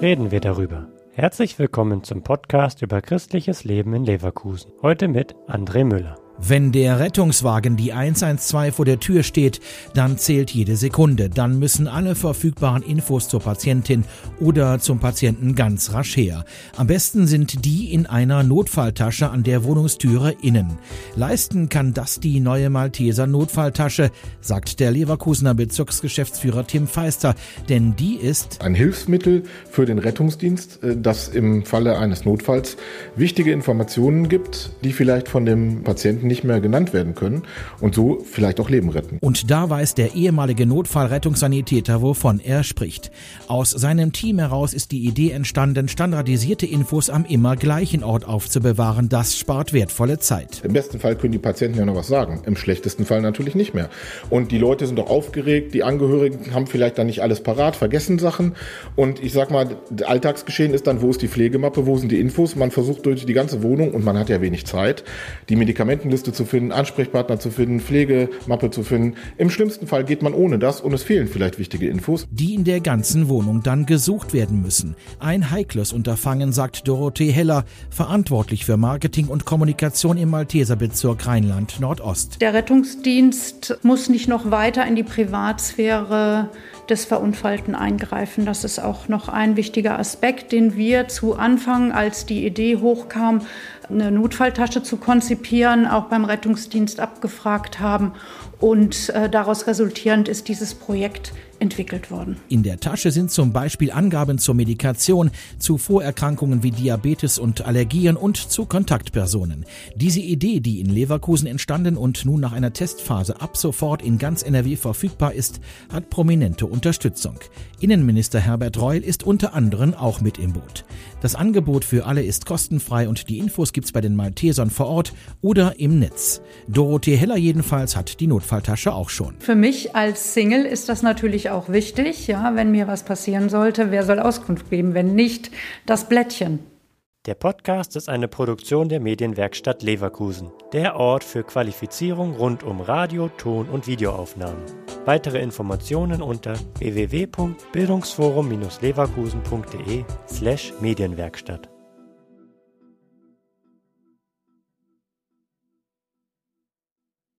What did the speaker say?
reden wir darüber. Herzlich willkommen zum Podcast über christliches Leben in Leverkusen. Heute mit André Müller. Wenn der Rettungswagen die 112 vor der Tür steht, dann zählt jede Sekunde. Dann müssen alle verfügbaren Infos zur Patientin oder zum Patienten ganz rasch her. Am besten sind die in einer Notfalltasche an der Wohnungstüre innen. Leisten kann das die neue Malteser Notfalltasche, sagt der Leverkusener Bezirksgeschäftsführer Tim Feister, denn die ist ein Hilfsmittel für den Rettungsdienst, äh, das im Falle eines Notfalls wichtige Informationen gibt, die vielleicht von dem Patienten nicht mehr genannt werden können und so vielleicht auch Leben retten. Und da weiß der ehemalige Notfallrettungssanitäter, wovon er spricht. Aus seinem Team heraus ist die Idee entstanden, standardisierte Infos am immer gleichen Ort aufzubewahren. Das spart wertvolle Zeit. Im besten Fall können die Patienten ja noch was sagen, im schlechtesten Fall natürlich nicht mehr. Und die Leute sind doch aufgeregt, die Angehörigen haben vielleicht dann nicht alles parat, vergessen Sachen und ich sag mal, Alltagsgeschehen ist dann, wo ist die Pflegemappe, wo sind die Infos? Man versucht durch die ganze Wohnung und man hat ja wenig Zeit, die Medikamentenliste Liste zu finden, Ansprechpartner zu finden, Pflegemappe zu finden. Im schlimmsten Fall geht man ohne das und es fehlen vielleicht wichtige Infos. Die in der ganzen Wohnung dann gesucht werden müssen. Ein heikles Unterfangen, sagt Dorothee Heller, verantwortlich für Marketing und Kommunikation im Malteser Bezirk Rheinland-Nordost. Der Rettungsdienst muss nicht noch weiter in die Privatsphäre des Verunfallten eingreifen. Das ist auch noch ein wichtiger Aspekt, den wir zu Anfang, als die Idee hochkam, eine Notfalltasche zu konzipieren, auch beim Rettungsdienst abgefragt haben. Und äh, daraus resultierend ist dieses Projekt entwickelt worden. In der Tasche sind zum Beispiel Angaben zur Medikation, zu Vorerkrankungen wie Diabetes und Allergien und zu Kontaktpersonen. Diese Idee, die in Leverkusen entstanden und nun nach einer Testphase ab sofort in ganz NRW verfügbar ist, hat prominente Unterstützung. Innenminister Herbert Reul ist unter anderem auch mit im Boot. Das Angebot für alle ist kostenfrei und die Infos gibt's bei den Maltesern vor Ort oder im Netz. Dorothee Heller jedenfalls hat die Notfalltasche auch schon. Für mich als Single ist das natürlich natürlich auch wichtig, ja, wenn mir was passieren sollte, wer soll Auskunft geben, wenn nicht das Blättchen. Der Podcast ist eine Produktion der Medienwerkstatt Leverkusen, der Ort für Qualifizierung rund um Radio, Ton und Videoaufnahmen. Weitere Informationen unter www.bildungsforum-leverkusen.de/medienwerkstatt.